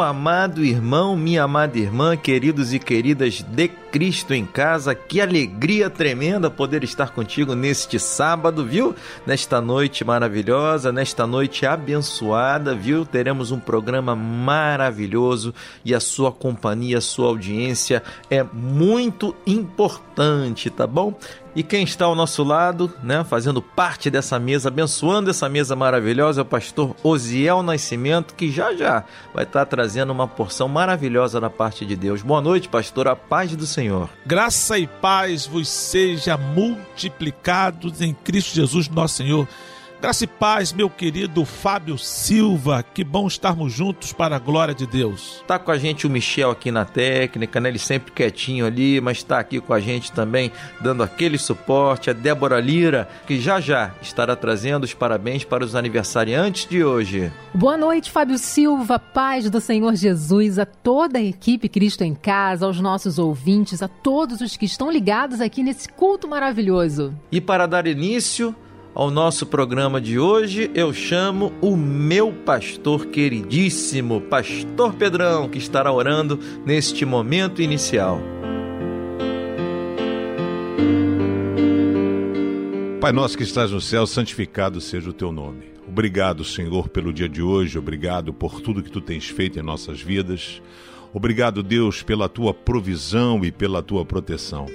Amado irmão, minha amada irmã, queridos e queridas de Cristo em casa, que alegria tremenda poder estar contigo neste sábado, viu? Nesta noite maravilhosa, nesta noite abençoada, viu? Teremos um programa maravilhoso e a sua companhia, a sua audiência é muito importante, tá bom? E quem está ao nosso lado, né, fazendo parte dessa mesa, abençoando essa mesa maravilhosa, é o pastor Osiel Nascimento, que já já vai estar trazendo uma porção maravilhosa da parte de Deus. Boa noite, pastor, a paz do Senhor. Graça e paz vos seja multiplicados em Cristo Jesus, nosso Senhor. Graça e paz, meu querido Fábio Silva. Que bom estarmos juntos para a glória de Deus. Tá com a gente o Michel aqui na técnica, né? Ele sempre quietinho ali, mas está aqui com a gente também, dando aquele suporte. A Débora Lira, que já já estará trazendo os parabéns para os aniversariantes de hoje. Boa noite, Fábio Silva. Paz do Senhor Jesus a toda a equipe Cristo em Casa, aos nossos ouvintes, a todos os que estão ligados aqui nesse culto maravilhoso. E para dar início ao nosso programa de hoje, eu chamo o meu pastor queridíssimo, Pastor Pedrão, que estará orando neste momento inicial. Pai nosso que estás no céu, santificado seja o teu nome. Obrigado, Senhor, pelo dia de hoje, obrigado por tudo que tu tens feito em nossas vidas. Obrigado, Deus, pela tua provisão e pela tua proteção.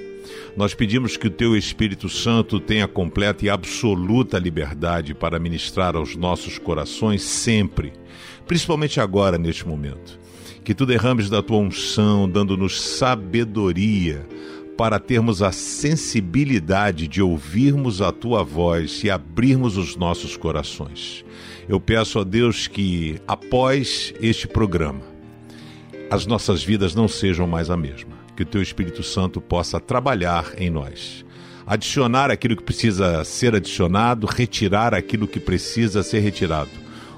Nós pedimos que o Teu Espírito Santo tenha completa e absoluta liberdade para ministrar aos nossos corações sempre, principalmente agora, neste momento. Que Tu derrames da Tua unção, dando-nos sabedoria para termos a sensibilidade de ouvirmos a Tua voz e abrirmos os nossos corações. Eu peço a Deus que, após este programa, as nossas vidas não sejam mais a mesma que o teu Espírito Santo possa trabalhar em nós. Adicionar aquilo que precisa ser adicionado, retirar aquilo que precisa ser retirado.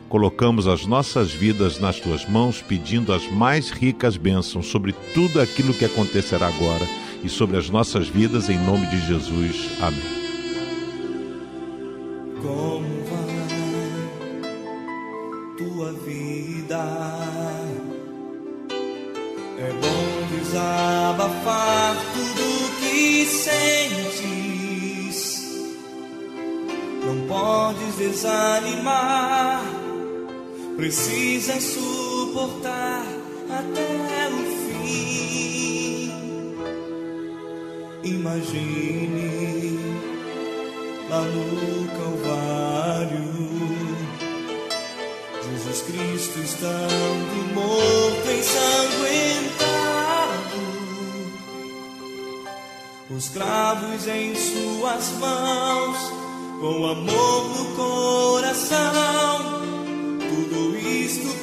Colocamos as nossas vidas nas tuas mãos, pedindo as mais ricas bênçãos sobre tudo aquilo que acontecerá agora e sobre as nossas vidas, em nome de Jesus. Amém. Como vai tua vida? Bom desabafar tudo que sentes. Não podes desanimar, precisas suportar até o fim. Imagine lá no Calvário. Jesus Cristo estando morto, ensanguentado os cravos em suas mãos, com amor no coração, tudo isto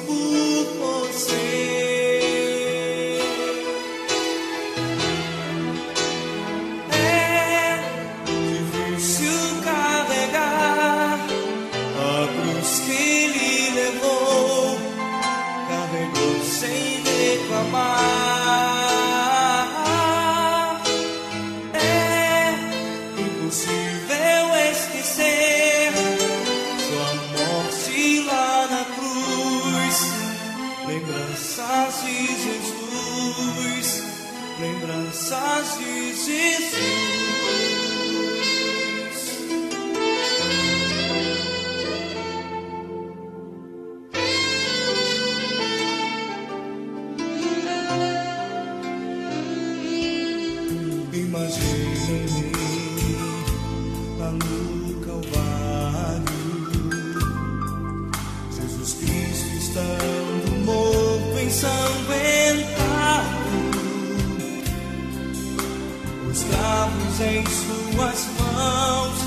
em suas mãos,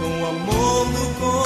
com amor no coração,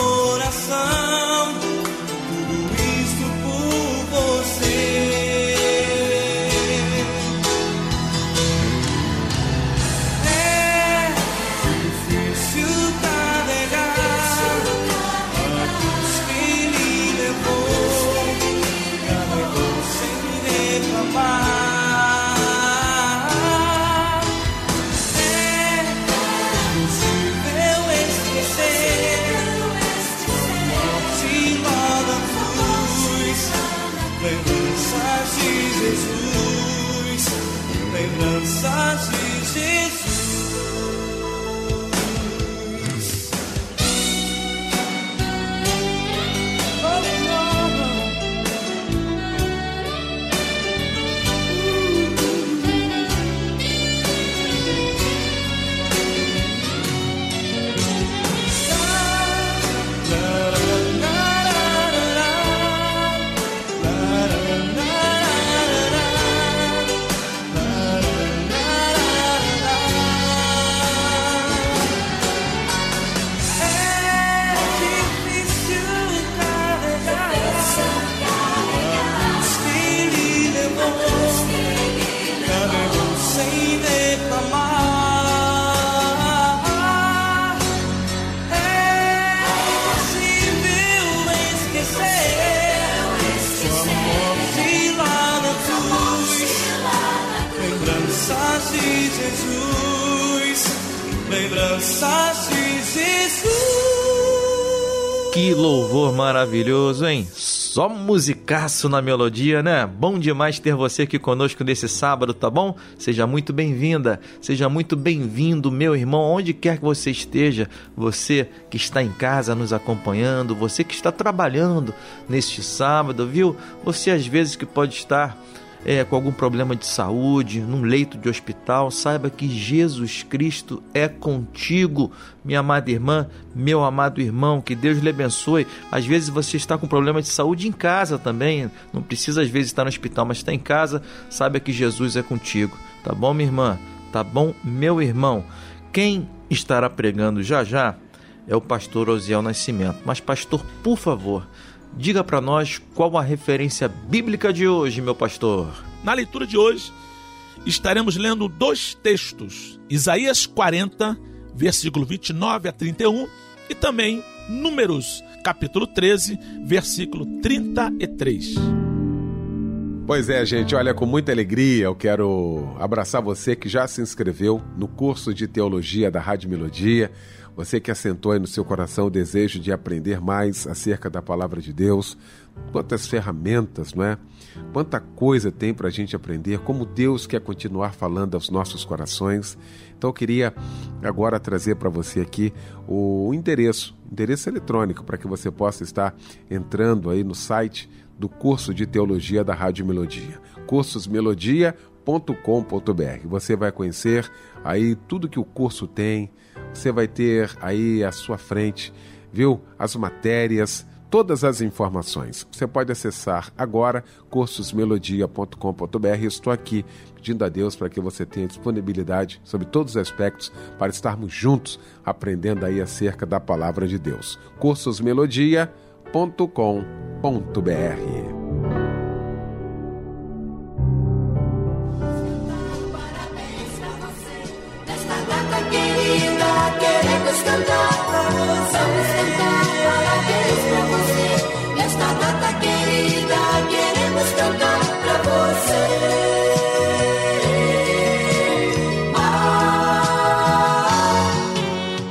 de Jesus, lembranças de Jesus. Que louvor maravilhoso, hein? Só musicaço na melodia, né? Bom demais ter você aqui conosco nesse sábado, tá bom? Seja muito bem-vinda, seja muito bem-vindo, meu irmão, onde quer que você esteja, você que está em casa nos acompanhando, você que está trabalhando neste sábado, viu? Você às vezes que pode estar é, com algum problema de saúde, num leito de hospital, saiba que Jesus Cristo é contigo, minha amada irmã, meu amado irmão, que Deus lhe abençoe. Às vezes você está com problema de saúde em casa também, não precisa às vezes estar no hospital, mas está em casa, saiba que Jesus é contigo, tá bom, minha irmã? Tá bom, meu irmão? Quem estará pregando já já é o pastor Osiel Nascimento. Mas, pastor, por favor, Diga para nós qual a referência bíblica de hoje, meu pastor. Na leitura de hoje, estaremos lendo dois textos: Isaías 40, versículo 29 a 31, e também Números, capítulo 13, versículo 33. Pois é, gente, olha, com muita alegria eu quero abraçar você que já se inscreveu no curso de teologia da Rádio Melodia. Você que assentou aí no seu coração o desejo de aprender mais acerca da palavra de Deus, quantas ferramentas, não é? Quanta coisa tem para a gente aprender, como Deus quer continuar falando aos nossos corações. Então eu queria agora trazer para você aqui o endereço, endereço eletrônico, para que você possa estar entrando aí no site do curso de teologia da Rádio Melodia. cursosmelodia.com.br. Você vai conhecer aí tudo que o curso tem, você vai ter aí à sua frente, viu? As matérias, todas as informações. Você pode acessar agora cursosmelodia.com.br. Estou aqui pedindo a Deus para que você tenha disponibilidade sobre todos os aspectos para estarmos juntos aprendendo aí acerca da palavra de Deus. cursosmelodia.com.br.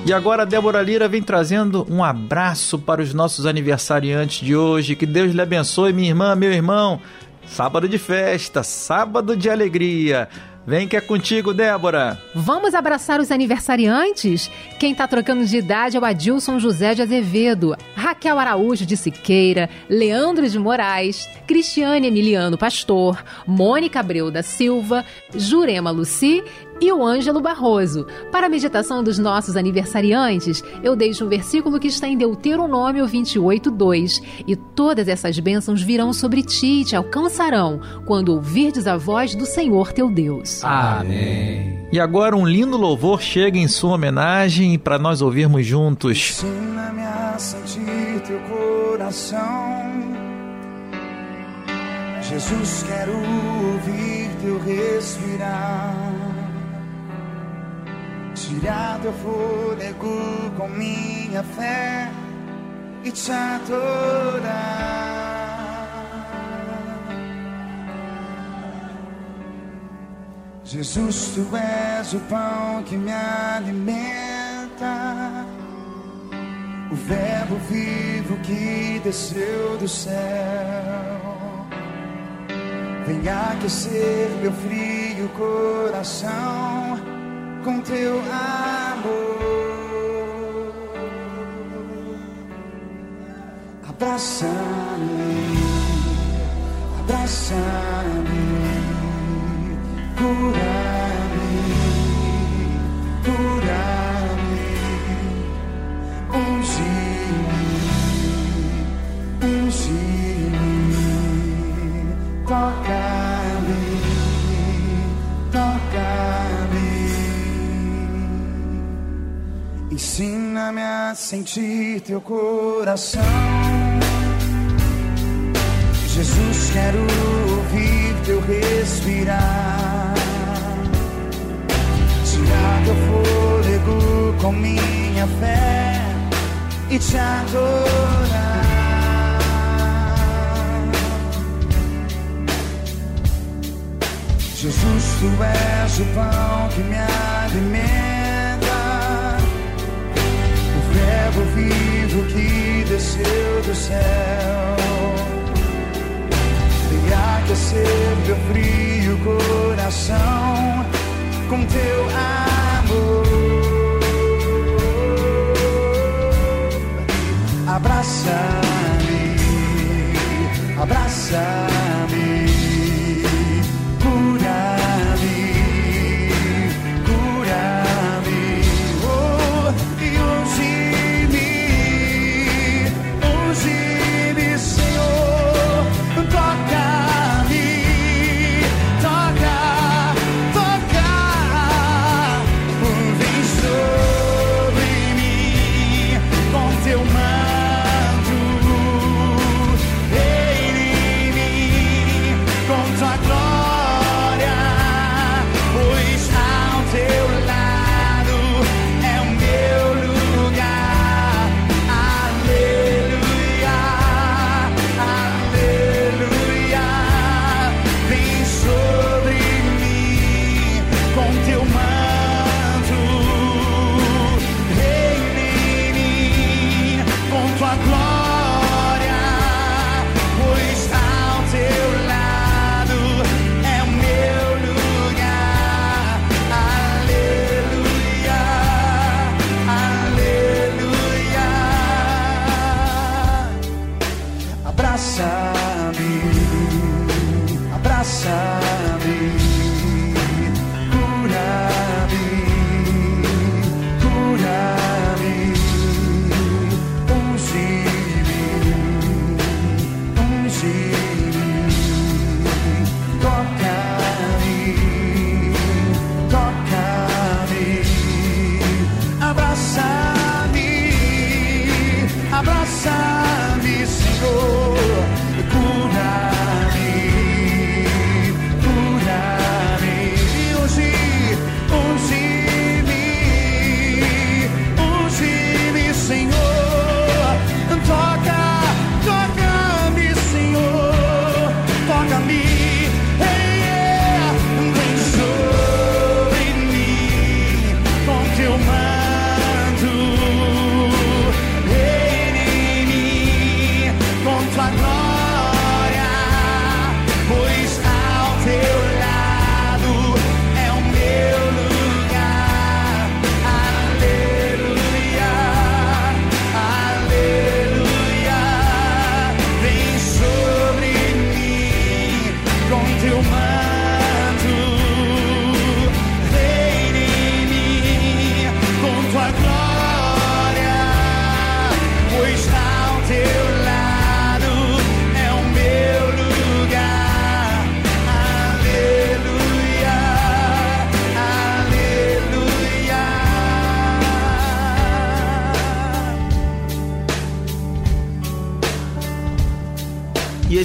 E agora a Débora Lira vem trazendo um abraço para os nossos aniversariantes de hoje. Que Deus lhe abençoe, minha irmã, meu irmão. Sábado de festa, sábado de alegria. Vem que é contigo, Débora. Vamos abraçar os aniversariantes? Quem está trocando de idade é o Adilson José de Azevedo, Raquel Araújo de Siqueira, Leandro de Moraes, Cristiane Emiliano Pastor, Mônica Abreu da Silva, Jurema Luci e o Ângelo Barroso. Para a meditação dos nossos aniversariantes, eu deixo um versículo que está em Deuteronômio 28:2. E todas essas bênçãos virão sobre ti e te alcançarão quando ouvirdes a voz do Senhor teu Deus. Amém. E agora um lindo louvor chega em sua homenagem para nós ouvirmos juntos. Ensina-me a sentir teu coração. Jesus, quero ouvir teu respirar. Tirar teu fôlego com minha fé e te adorar. Jesus, tu és o pão que me alimenta, o Verbo vivo que desceu do céu. Vem aquecer meu frio coração com teu amor. Abraça-me, abraça-me, cura-me, cura-me, unge-me, unge-me, toca-me, Ensina-me a sentir teu coração. Jesus, quero ouvir teu respirar. Tirar teu fôlego com minha fé e te adorar. Jesus, tu és o pão que me alimenta, vivo que desceu do céu. Vem aquecer meu frio coração com teu amor. Abraça-me, abraça-me,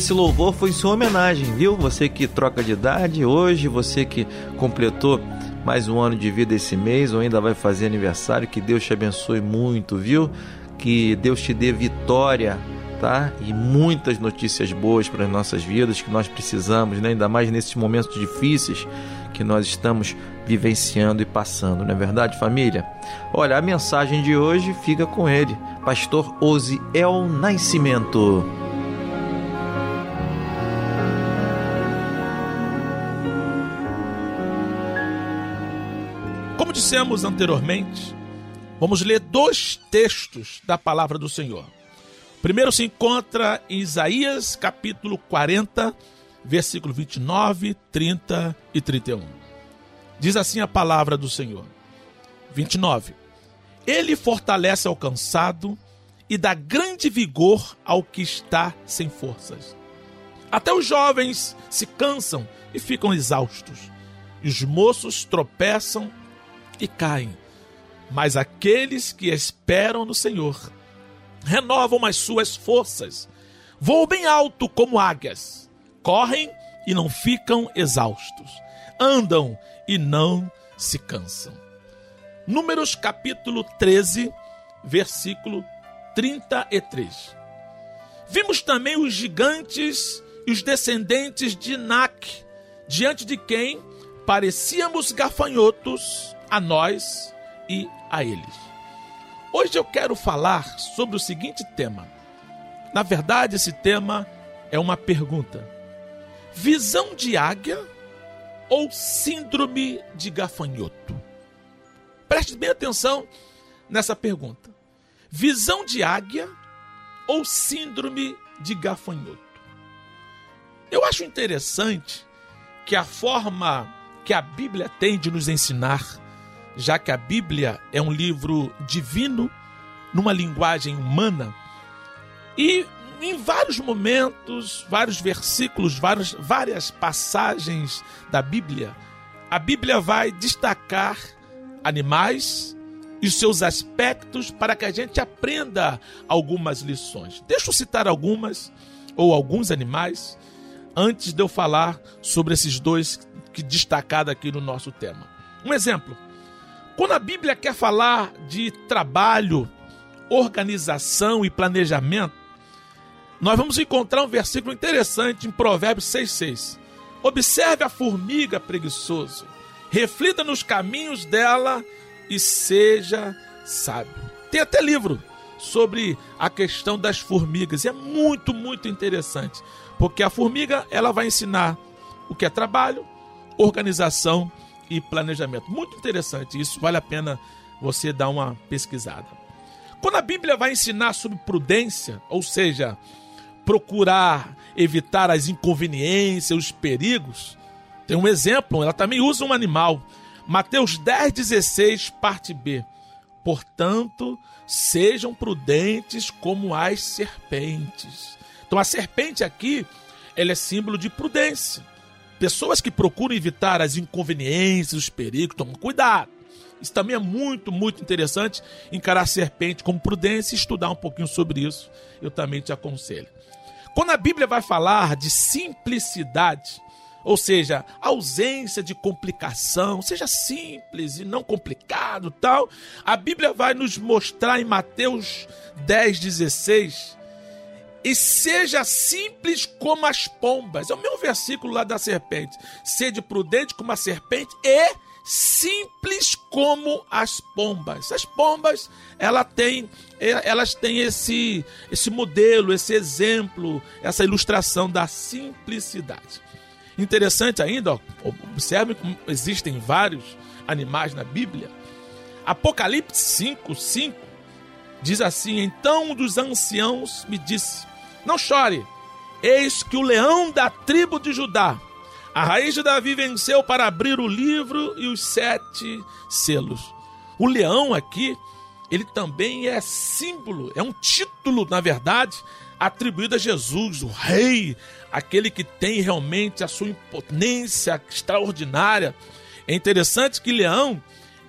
esse louvor foi sua homenagem, viu? Você que troca de idade hoje, você que completou mais um ano de vida esse mês ou ainda vai fazer aniversário, que Deus te abençoe muito, viu? Que Deus te dê vitória, tá? E muitas notícias boas para as nossas vidas que nós precisamos, né? Ainda mais nesses momentos difíceis que nós estamos vivenciando e passando, não é verdade, família? Olha, a mensagem de hoje fica com ele, pastor Osiel Nascimento. Dissemos anteriormente, vamos ler dois textos da palavra do Senhor. O primeiro se encontra em Isaías, capítulo 40, versículo 29, 30 e 31. Diz assim a palavra do Senhor. 29. Ele fortalece ao cansado e dá grande vigor ao que está sem forças. Até os jovens se cansam e ficam exaustos, e os moços tropeçam e caem. Mas aqueles que esperam no Senhor renovam as suas forças, voam bem alto como águias, correm e não ficam exaustos, andam e não se cansam. Números capítulo 13, versículo 33. Vimos também os gigantes e os descendentes de Inac, diante de quem parecíamos gafanhotos a nós e a eles. Hoje eu quero falar sobre o seguinte tema. Na verdade, esse tema é uma pergunta: visão de águia ou síndrome de gafanhoto? Preste bem atenção nessa pergunta: visão de águia ou síndrome de gafanhoto? Eu acho interessante que a forma que a Bíblia tem de nos ensinar, já que a Bíblia é um livro divino, numa linguagem humana, e em vários momentos, vários versículos, várias, várias passagens da Bíblia, a Bíblia vai destacar animais e seus aspectos para que a gente aprenda algumas lições. Deixa eu citar algumas ou alguns animais antes de eu falar sobre esses dois que destacado aqui no nosso tema. Um exemplo. Quando a Bíblia quer falar de trabalho, organização e planejamento, nós vamos encontrar um versículo interessante em Provérbios 6,6. Observe a formiga preguiçoso, reflita nos caminhos dela e seja sábio. Tem até livro sobre a questão das formigas, e é muito, muito interessante, porque a formiga ela vai ensinar o que é trabalho, organização e planejamento. Muito interessante isso, vale a pena você dar uma pesquisada. Quando a Bíblia vai ensinar sobre prudência, ou seja, procurar evitar as inconveniências, os perigos, tem um exemplo, ela também usa um animal. Mateus 10, 16, parte B. Portanto, sejam prudentes como as serpentes. Então, a serpente aqui, ela é símbolo de prudência. Pessoas que procuram evitar as inconveniências, os perigos, tomam cuidado. Isso também é muito, muito interessante. Encarar a serpente como prudência e estudar um pouquinho sobre isso. Eu também te aconselho. Quando a Bíblia vai falar de simplicidade, ou seja, ausência de complicação, seja simples e não complicado, tal, a Bíblia vai nos mostrar em Mateus 10, 16 e seja simples como as pombas. É o meu versículo lá da serpente. Sede prudente como a serpente e simples como as pombas. As pombas, ela tem, elas têm esse, esse modelo, esse exemplo, essa ilustração da simplicidade. Interessante ainda, ó, observe como existem vários animais na Bíblia. Apocalipse 5, 5 diz assim: Então um dos anciãos me disse: não chore. Eis que o leão da tribo de Judá, a raiz de Davi, venceu para abrir o livro e os sete selos. O leão aqui, ele também é símbolo, é um título, na verdade, atribuído a Jesus, o rei, aquele que tem realmente a sua impotência extraordinária. É interessante que leão,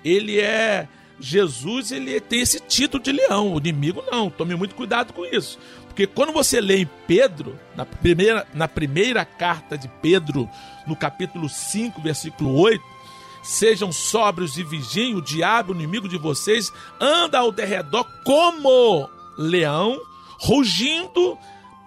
ele é Jesus, ele tem esse título de leão, o inimigo não. Tome muito cuidado com isso. Porque quando você lê em Pedro, na primeira, na primeira carta de Pedro, no capítulo 5, versículo 8, sejam sóbrios e vigiem, o diabo, o inimigo de vocês, anda ao derredor como leão, rugindo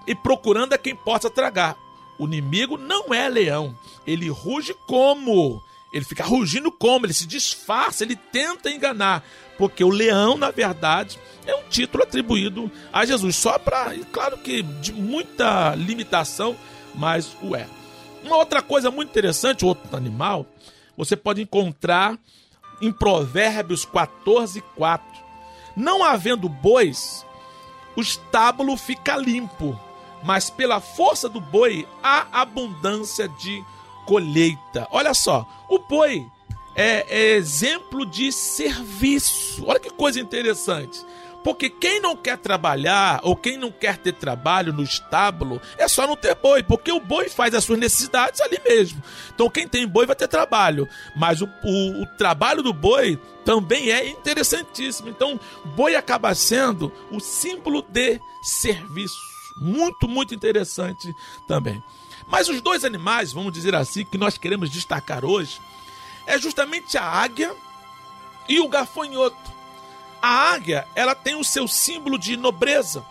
e procurando a quem possa tragar. O inimigo não é leão, ele ruge como ele fica rugindo como? Ele se disfarça, ele tenta enganar. Porque o leão, na verdade, é um título atribuído a Jesus. Só para. Claro que de muita limitação, mas o é. Uma outra coisa muito interessante, outro animal, você pode encontrar em Provérbios 14, 4. Não havendo bois, o estábulo fica limpo, mas pela força do boi há abundância de colheita. Olha só, o boi é, é exemplo de serviço. Olha que coisa interessante. Porque quem não quer trabalhar ou quem não quer ter trabalho no estábulo é só não ter boi, porque o boi faz as suas necessidades ali mesmo. Então quem tem boi vai ter trabalho, mas o, o, o trabalho do boi também é interessantíssimo. Então boi acaba sendo o símbolo de serviço. Muito, muito interessante também. Mas os dois animais, vamos dizer assim, que nós queremos destacar hoje, é justamente a águia e o gafanhoto. A águia, ela tem o seu símbolo de nobreza.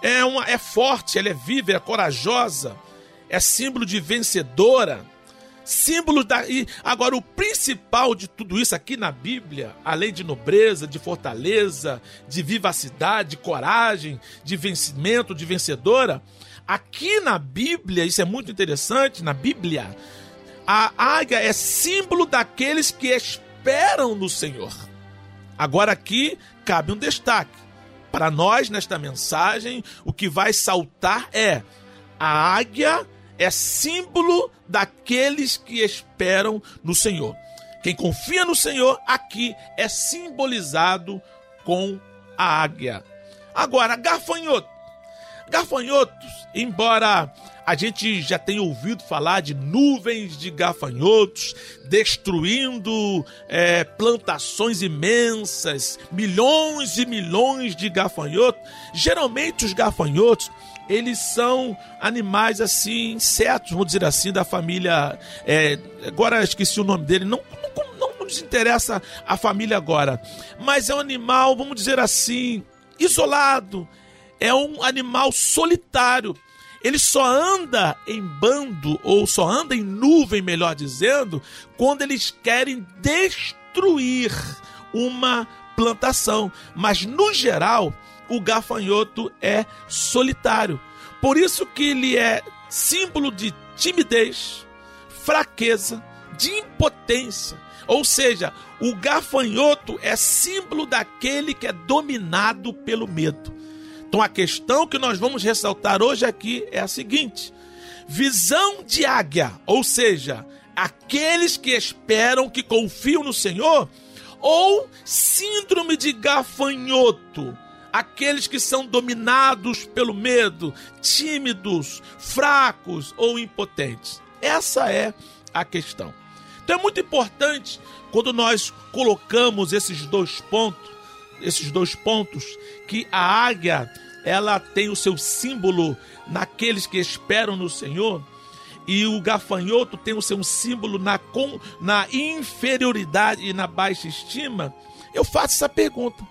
É, uma, é forte, ela é viva, é corajosa, é símbolo de vencedora. símbolos da. E agora, o principal de tudo isso aqui na Bíblia, além de nobreza, de fortaleza, de vivacidade, de coragem, de vencimento, de vencedora, aqui na Bíblia, isso é muito interessante, na Bíblia, a águia é símbolo daqueles que esperam no Senhor. Agora aqui cabe um destaque. Para nós, nesta mensagem, o que vai saltar é a águia é símbolo daqueles que esperam no Senhor. Quem confia no Senhor aqui é simbolizado com a águia. Agora, gafanhoto. Gafanhotos, embora a gente já tenha ouvido falar de nuvens de gafanhotos destruindo é, plantações imensas, milhões e milhões de gafanhotos. Geralmente os gafanhotos eles são animais assim, insetos, vamos dizer assim, da família. É, agora esqueci o nome dele, não, não, não nos interessa a família agora, mas é um animal, vamos dizer assim, isolado, é um animal solitário. Ele só anda em bando, ou só anda em nuvem, melhor dizendo, quando eles querem destruir uma plantação. Mas, no geral, o gafanhoto é solitário. Por isso que ele é símbolo de timidez, fraqueza, de impotência. Ou seja, o gafanhoto é símbolo daquele que é dominado pelo medo. Então a questão que nós vamos ressaltar hoje aqui é a seguinte: visão de águia, ou seja, aqueles que esperam, que confiam no Senhor, ou síndrome de gafanhoto, aqueles que são dominados pelo medo, tímidos, fracos ou impotentes. Essa é a questão. Então é muito importante quando nós colocamos esses dois pontos, esses dois pontos que a águia ela tem o seu símbolo naqueles que esperam no Senhor e o gafanhoto tem o seu símbolo na, com, na inferioridade e na baixa estima, eu faço essa pergunta: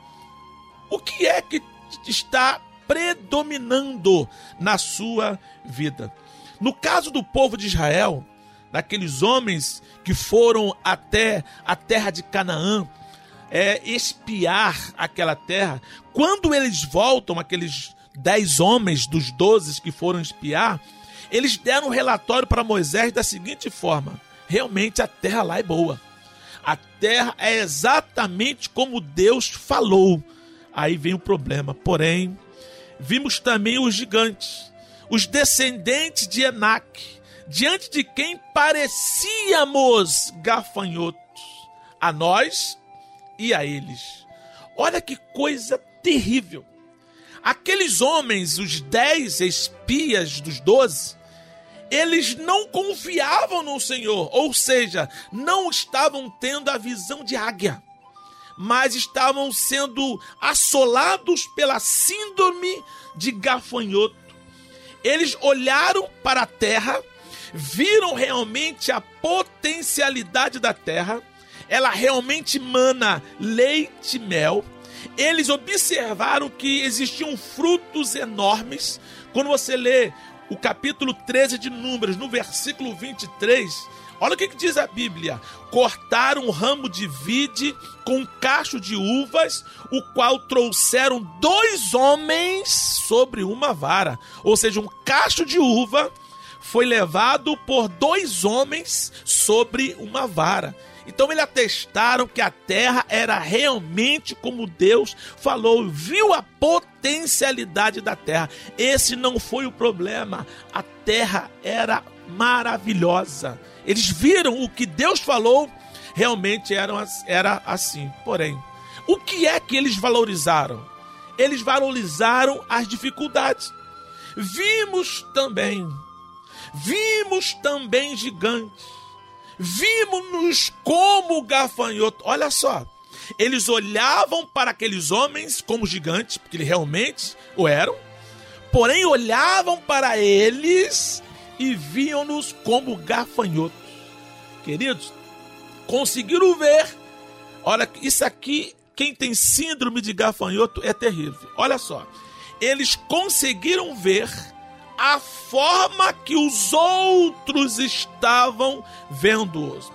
o que é que está predominando na sua vida? No caso do povo de Israel, daqueles homens que foram até a terra de Canaã, é, espiar aquela terra. Quando eles voltam, aqueles dez homens dos doze que foram espiar, eles deram um relatório para Moisés da seguinte forma: realmente a terra lá é boa. A terra é exatamente como Deus falou. Aí vem o problema. Porém, vimos também os gigantes, os descendentes de Enac, diante de quem parecíamos gafanhotos. A nós e a eles. Olha que coisa terrível. Aqueles homens, os dez espias dos doze, eles não confiavam no Senhor, ou seja, não estavam tendo a visão de águia, mas estavam sendo assolados pela síndrome de gafanhoto. Eles olharam para a terra, viram realmente a potencialidade da terra ela realmente mana leite e mel. Eles observaram que existiam frutos enormes. Quando você lê o capítulo 13 de Números, no versículo 23, olha o que, que diz a Bíblia: cortaram um ramo de vide com um cacho de uvas, o qual trouxeram dois homens sobre uma vara. Ou seja, um cacho de uva foi levado por dois homens sobre uma vara. Então eles atestaram que a terra era realmente como Deus falou, viu a potencialidade da terra. Esse não foi o problema. A terra era maravilhosa. Eles viram o que Deus falou, realmente eram, era assim. Porém, o que é que eles valorizaram? Eles valorizaram as dificuldades. Vimos também, vimos também gigantes Vimos-nos como gafanhoto. Olha só. Eles olhavam para aqueles homens como gigantes, porque eles realmente o eram. Porém, olhavam para eles e viam-nos como gafanhotos. Queridos, conseguiram ver. Olha, isso aqui, quem tem síndrome de gafanhoto é terrível. Olha só. Eles conseguiram ver a forma que os outros estavam vendo-os.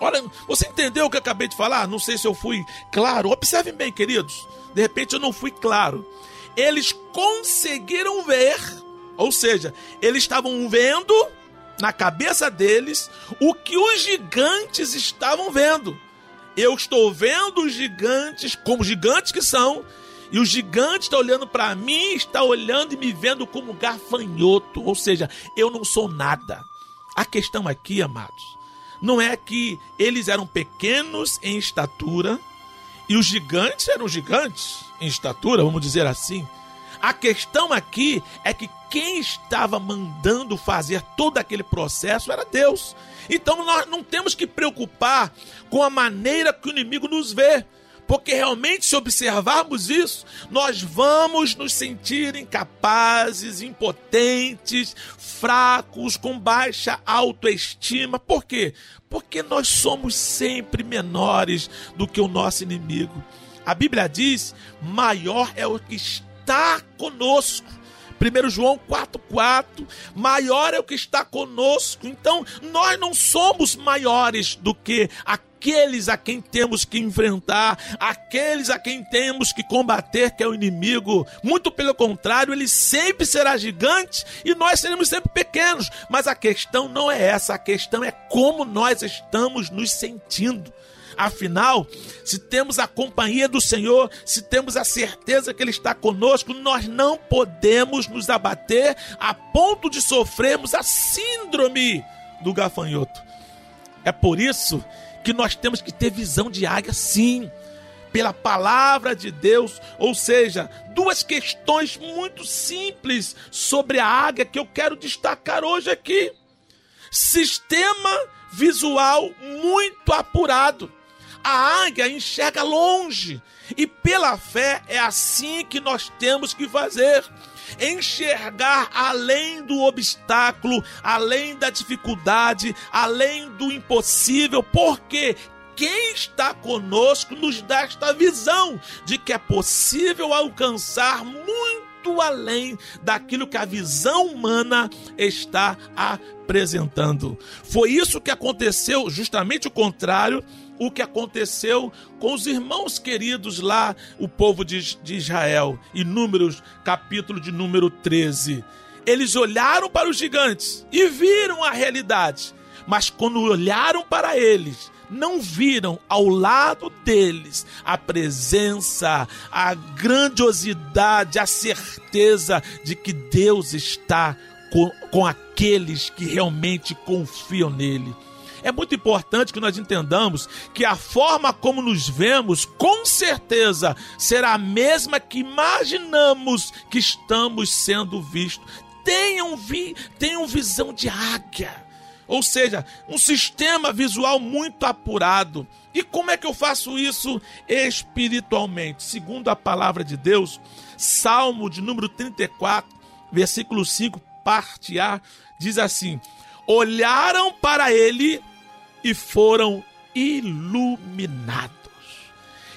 Olha, você entendeu o que eu acabei de falar? Não sei se eu fui claro. Observem bem, queridos. De repente eu não fui claro. Eles conseguiram ver, ou seja, eles estavam vendo na cabeça deles o que os gigantes estavam vendo. Eu estou vendo os gigantes como gigantes que são, e o gigante está olhando para mim, está olhando e me vendo como gafanhoto, ou seja, eu não sou nada. A questão aqui, amados, não é que eles eram pequenos em estatura e os gigantes eram gigantes em estatura, vamos dizer assim. A questão aqui é que quem estava mandando fazer todo aquele processo era Deus. Então nós não temos que preocupar com a maneira que o inimigo nos vê. Porque realmente, se observarmos isso, nós vamos nos sentir incapazes, impotentes, fracos, com baixa autoestima. Por quê? Porque nós somos sempre menores do que o nosso inimigo. A Bíblia diz: maior é o que está conosco. 1 João 4,4, maior é o que está conosco. Então, nós não somos maiores do que aqueles a quem temos que enfrentar, aqueles a quem temos que combater, que é o inimigo. Muito pelo contrário, ele sempre será gigante e nós seremos sempre pequenos. Mas a questão não é essa, a questão é como nós estamos nos sentindo. Afinal, se temos a companhia do Senhor, se temos a certeza que Ele está conosco, nós não podemos nos abater a ponto de sofrermos a síndrome do gafanhoto. É por isso que nós temos que ter visão de águia, sim, pela palavra de Deus. Ou seja, duas questões muito simples sobre a águia que eu quero destacar hoje aqui. Sistema visual muito apurado. A águia enxerga longe. E pela fé é assim que nós temos que fazer. Enxergar além do obstáculo, além da dificuldade, além do impossível, porque quem está conosco nos dá esta visão de que é possível alcançar muito além daquilo que a visão humana está apresentando. Foi isso que aconteceu, justamente o contrário o que aconteceu com os irmãos queridos lá, o povo de, de Israel, em Números, capítulo de número 13. Eles olharam para os gigantes e viram a realidade, mas quando olharam para eles, não viram ao lado deles a presença, a grandiosidade, a certeza de que Deus está com, com aqueles que realmente confiam nele. É muito importante que nós entendamos que a forma como nos vemos, com certeza, será a mesma que imaginamos que estamos sendo vistos. Tenham, vi, tenham visão de águia. Ou seja, um sistema visual muito apurado. E como é que eu faço isso espiritualmente? Segundo a palavra de Deus, Salmo de número 34, versículo 5, parte A, diz assim: Olharam para ele e foram iluminados.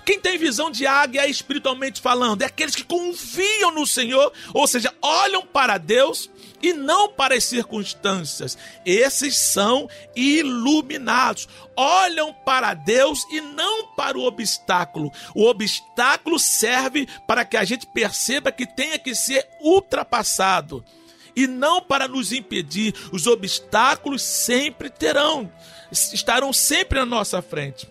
Quem tem visão de águia espiritualmente falando é aqueles que confiam no Senhor, ou seja, olham para Deus e não para as circunstâncias. Esses são iluminados. Olham para Deus e não para o obstáculo. O obstáculo serve para que a gente perceba que tenha que ser ultrapassado e não para nos impedir. Os obstáculos sempre terão estarão sempre à nossa frente.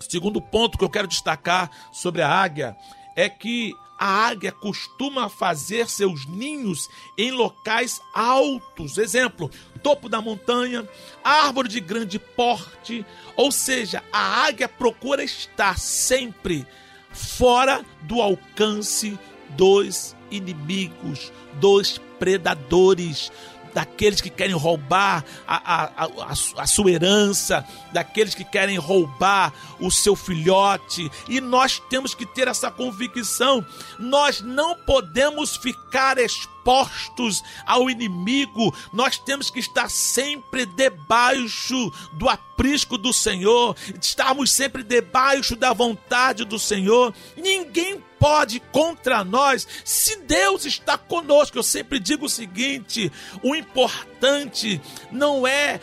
Segundo ponto que eu quero destacar sobre a águia é que a águia costuma fazer seus ninhos em locais altos. Exemplo, topo da montanha, árvore de grande porte. Ou seja, a águia procura estar sempre fora do alcance dos inimigos, dos predadores, daqueles que querem roubar a, a, a, a, sua herança, daqueles que querem roubar o seu filhote. E nós temos que ter essa convicção. Nós não podemos ficar expostos expostos ao inimigo, nós temos que estar sempre debaixo do aprisco do Senhor, estarmos sempre debaixo da vontade do Senhor. Ninguém pode contra nós se Deus está conosco. Eu sempre digo o seguinte: o importante não é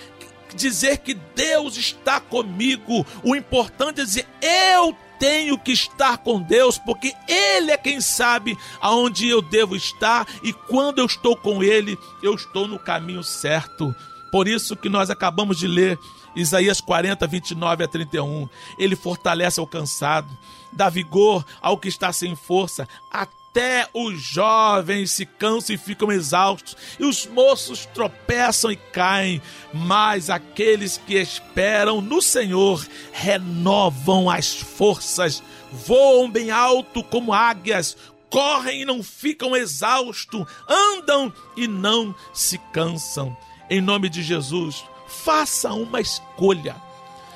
dizer que Deus está comigo, o importante é dizer eu tenho que estar com Deus, porque Ele é quem sabe aonde eu devo estar e quando eu estou com Ele, eu estou no caminho certo. Por isso que nós acabamos de ler Isaías 40, 29 a 31. Ele fortalece o cansado, dá vigor ao que está sem força, até os jovens se cansam e ficam exaustos, e os moços tropeçam e caem, mas aqueles que esperam no Senhor renovam as forças, voam bem alto como águias, correm e não ficam exaustos, andam e não se cansam. Em nome de Jesus, faça uma escolha.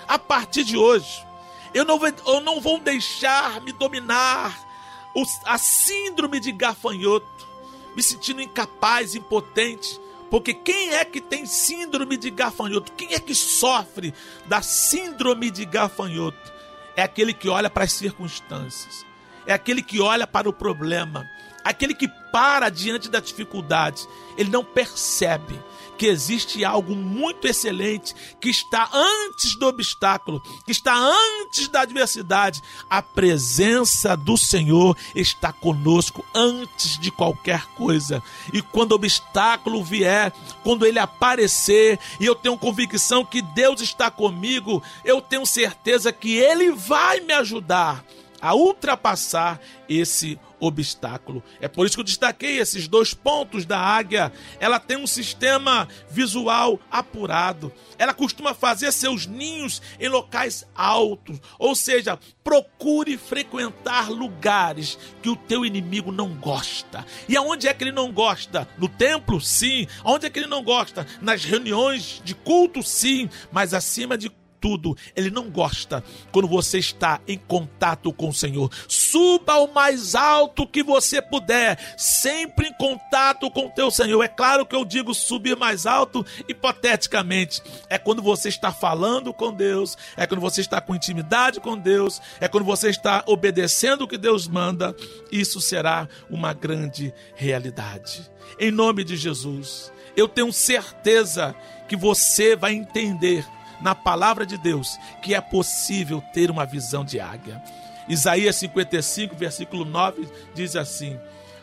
A partir de hoje, eu não, vou, eu não vou deixar me dominar a síndrome de gafanhoto, me sentindo incapaz, impotente. Porque quem é que tem síndrome de gafanhoto? Quem é que sofre da síndrome de gafanhoto? É aquele que olha para as circunstâncias, é aquele que olha para o problema, aquele que para diante da dificuldade, ele não percebe que existe algo muito excelente que está antes do obstáculo, que está antes da adversidade. A presença do Senhor está conosco antes de qualquer coisa. E quando o obstáculo vier, quando ele aparecer, e eu tenho convicção que Deus está comigo, eu tenho certeza que ele vai me ajudar a ultrapassar esse obstáculo. É por isso que eu destaquei esses dois pontos da águia. Ela tem um sistema visual apurado. Ela costuma fazer seus ninhos em locais altos, ou seja, procure frequentar lugares que o teu inimigo não gosta. E aonde é que ele não gosta? No templo, sim. Aonde é que ele não gosta? Nas reuniões de culto, sim. Mas acima de tudo. Ele não gosta quando você está em contato com o Senhor. Suba ao mais alto que você puder, sempre em contato com o teu Senhor. É claro que eu digo subir mais alto hipoteticamente. É quando você está falando com Deus, é quando você está com intimidade com Deus, é quando você está obedecendo o que Deus manda. Isso será uma grande realidade. Em nome de Jesus, eu tenho certeza que você vai entender na palavra de Deus que é possível ter uma visão de águia. Isaías 55, versículo 9 diz assim: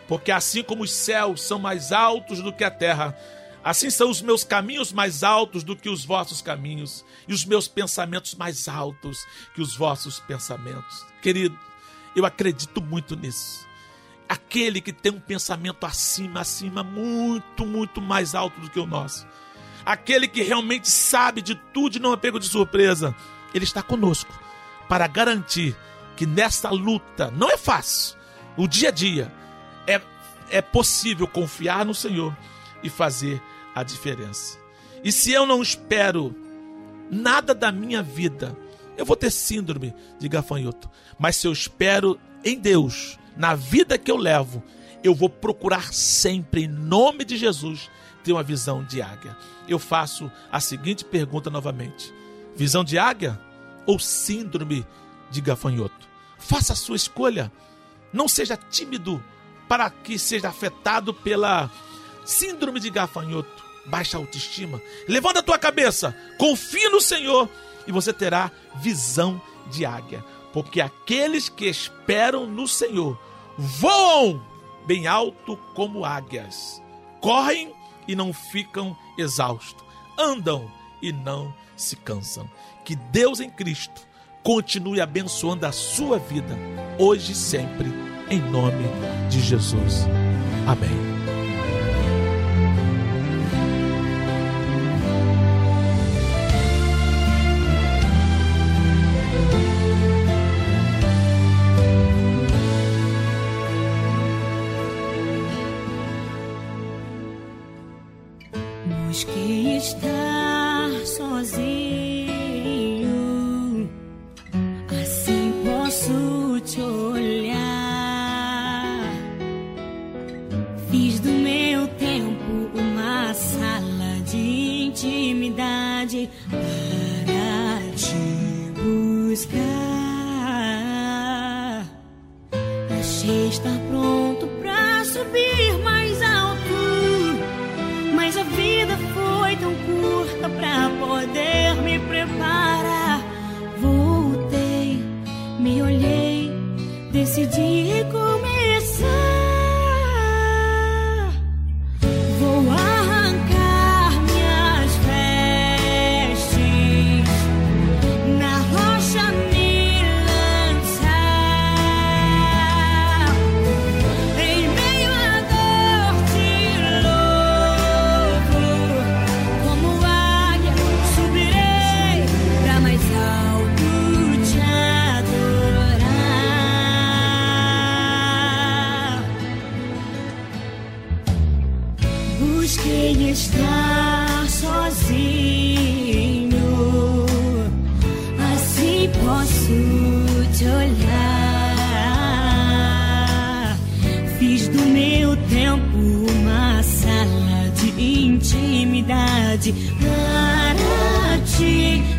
Porque assim como os céus são mais altos do que a terra, assim são os meus caminhos mais altos do que os vossos caminhos, e os meus pensamentos mais altos que os vossos pensamentos. Querido, eu acredito muito nisso. Aquele que tem um pensamento acima, acima, muito, muito mais alto do que o nosso aquele que realmente sabe de tudo e não é pego de surpresa, ele está conosco para garantir que nessa luta não é fácil, o dia a dia é, é possível confiar no Senhor e fazer a diferença. E se eu não espero nada da minha vida, eu vou ter síndrome de gafanhoto. Mas se eu espero em Deus, na vida que eu levo, eu vou procurar sempre, em nome de Jesus, ter uma visão de águia. Eu faço a seguinte pergunta novamente: visão de águia ou síndrome de gafanhoto? Faça a sua escolha. Não seja tímido para que seja afetado pela síndrome de gafanhoto, baixa autoestima. Levanta a tua cabeça, confie no Senhor e você terá visão de águia. Porque aqueles que esperam no Senhor voam bem alto como águias, correm e não ficam exaustos, andam e não se cansam. Que Deus em Cristo continue abençoando a sua vida, hoje e sempre, em nome de Jesus. Amém. Intimidade para te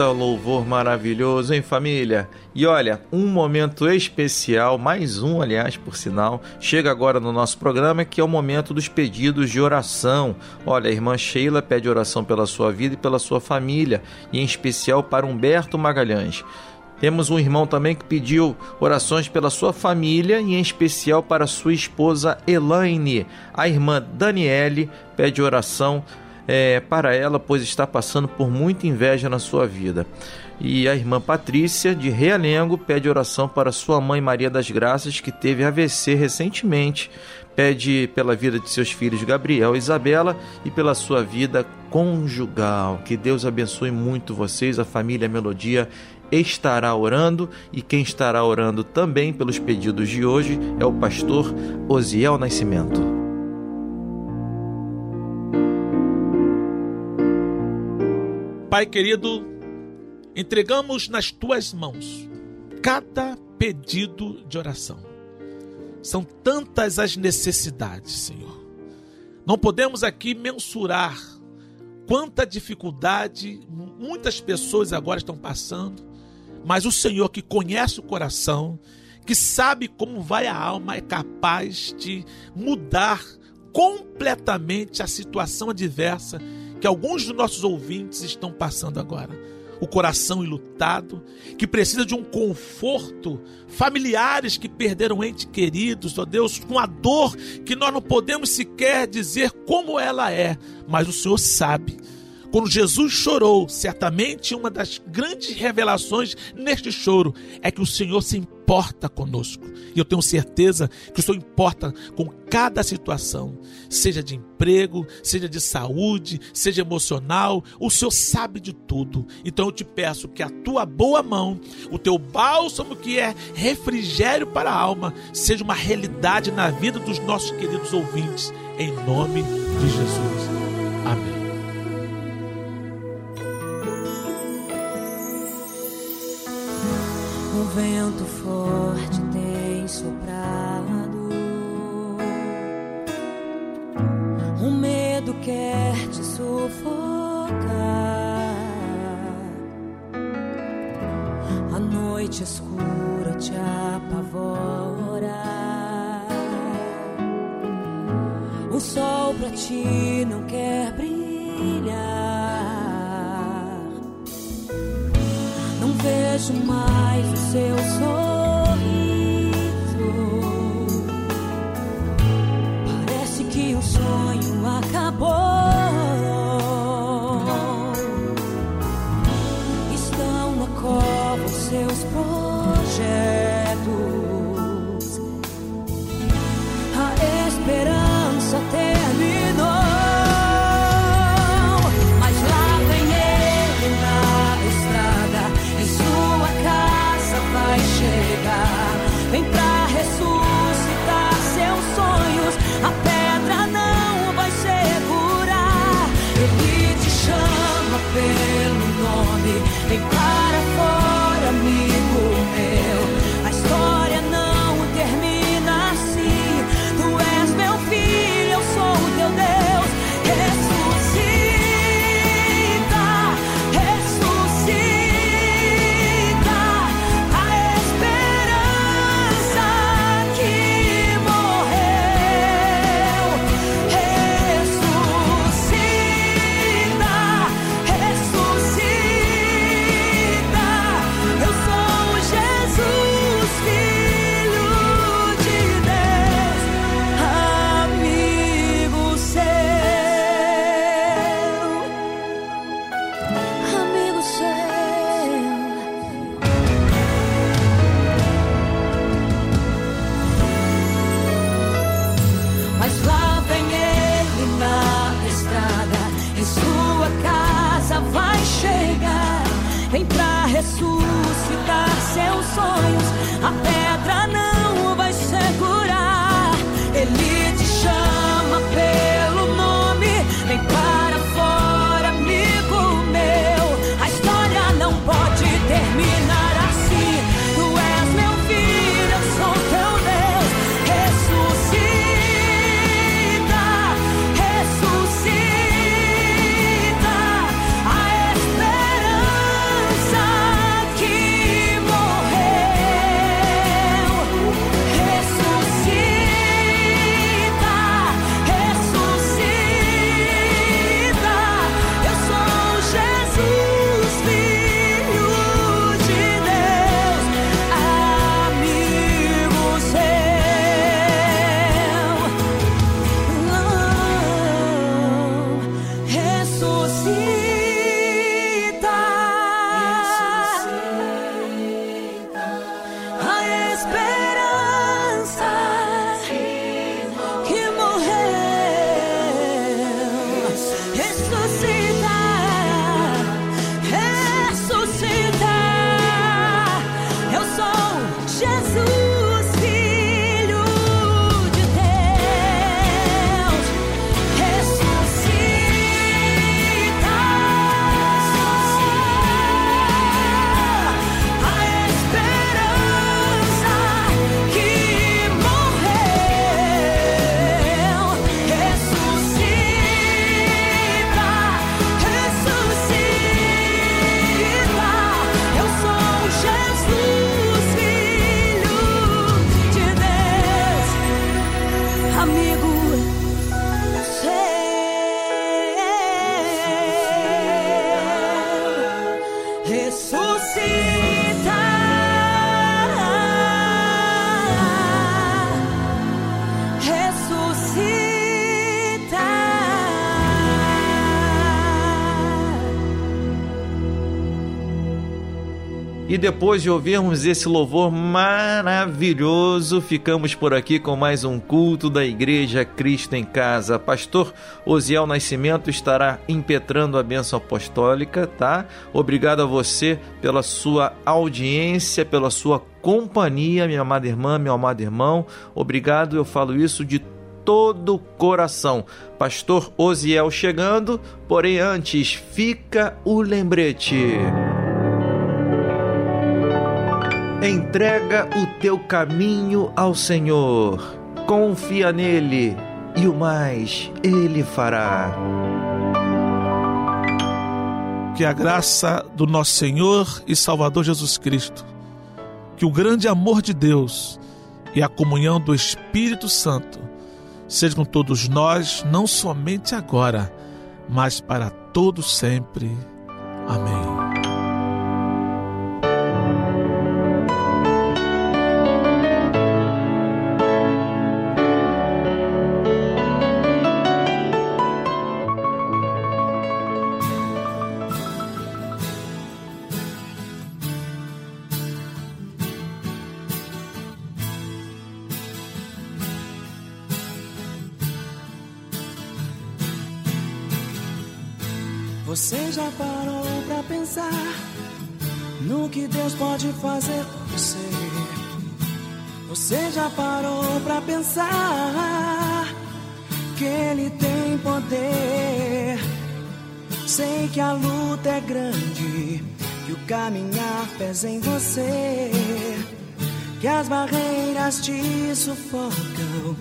Eita louvor maravilhoso, hein, família? E olha, um momento especial, mais um, aliás, por sinal, chega agora no nosso programa, que é o momento dos pedidos de oração. Olha, a irmã Sheila pede oração pela sua vida e pela sua família, e em especial para Humberto Magalhães. Temos um irmão também que pediu orações pela sua família e em especial para sua esposa Elaine. A irmã Daniele pede oração é, para ela, pois está passando por muita inveja na sua vida. E a irmã Patrícia, de Realengo, pede oração para sua mãe Maria das Graças, que teve AVC recentemente. Pede pela vida de seus filhos Gabriel e Isabela e pela sua vida conjugal. Que Deus abençoe muito vocês, a família Melodia estará orando e quem estará orando também pelos pedidos de hoje é o pastor Osiel Nascimento. Pai querido, entregamos nas tuas mãos cada pedido de oração. São tantas as necessidades, Senhor. Não podemos aqui mensurar quanta dificuldade muitas pessoas agora estão passando, mas o Senhor que conhece o coração, que sabe como vai a alma, é capaz de mudar completamente a situação adversa que alguns dos nossos ouvintes estão passando agora. O coração ilutado, que precisa de um conforto, familiares que perderam entes queridos, ó Deus, com a dor que nós não podemos sequer dizer como ela é, mas o Senhor sabe. Quando Jesus chorou, certamente uma das grandes revelações neste choro é que o Senhor se importa conosco. E eu tenho certeza que o Senhor importa com cada situação, seja de emprego, seja de saúde, seja emocional, o Senhor sabe de tudo. Então eu te peço que a tua boa mão, o teu bálsamo que é refrigério para a alma, seja uma realidade na vida dos nossos queridos ouvintes, em nome de Jesus. Amém. Um vento forte tem soprado. Um medo quer te sufocar. A noite escura te apavora. O sol pra ti não quer vejo mais o seu sorriso. despair. E depois de ouvirmos esse louvor maravilhoso, ficamos por aqui com mais um culto da Igreja Cristo em Casa. Pastor Osiel Nascimento estará impetrando a bênção apostólica, tá? Obrigado a você pela sua audiência, pela sua companhia, minha amada irmã, meu amado irmão. Obrigado, eu falo isso de todo o coração. Pastor Osiel chegando, porém antes fica o lembrete. Entrega o teu caminho ao Senhor, confia nele e o mais ele fará. Que a graça do nosso Senhor e Salvador Jesus Cristo, que o grande amor de Deus e a comunhão do Espírito Santo seja com todos nós, não somente agora, mas para todo sempre. Amém. Já parou pra pensar que Ele tem poder? Sei que a luta é grande, que o caminhar pesa em você, que as barreiras te sufocam.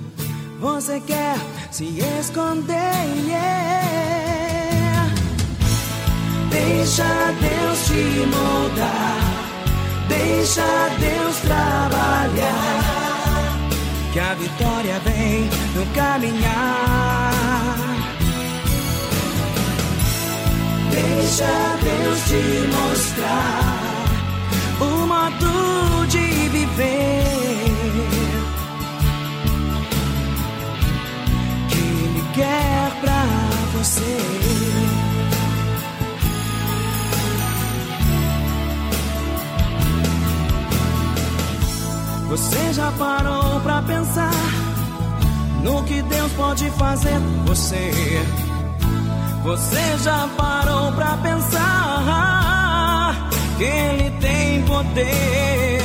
Você quer se esconder? yeah. Deixa Deus te moldar, deixa Deus trabalhar, vitória vem no caminhar. Deixa Deus te mostrar o modo de viver que Ele quer pra você. Você já parou pra pensar no que Deus pode fazer você? Você já parou pra pensar que Ele tem poder?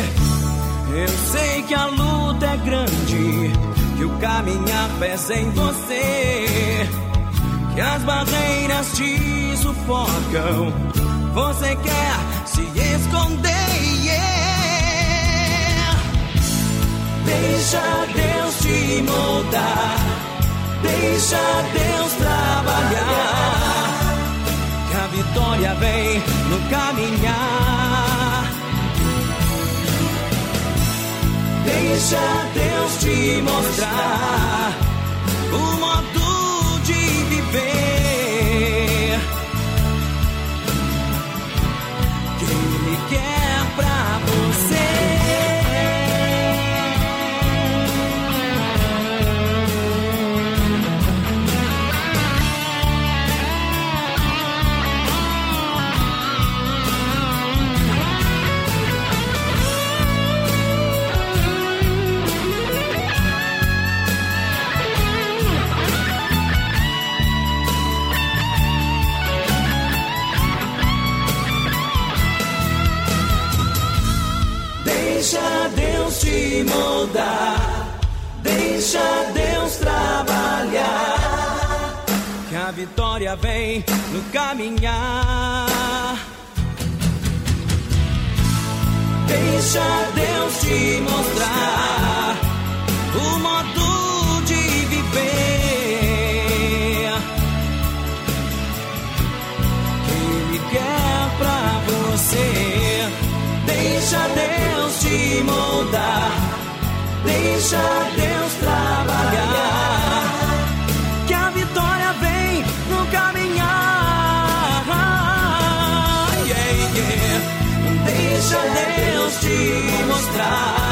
Eu sei que a luta é grande, que o caminhar pesa em você, que as barreiras te sufocam. Você quer se esconder? Deixa Deus te moldar, deixa Deus trabalhar, que a vitória vem no caminhar. Deixa Deus te mostrar o modo de viver vem no caminhar. Deixa Deus te mostrar o modo de viver Ele quer pra você. Deixa Deus te moldar, deixa Deus mostrar.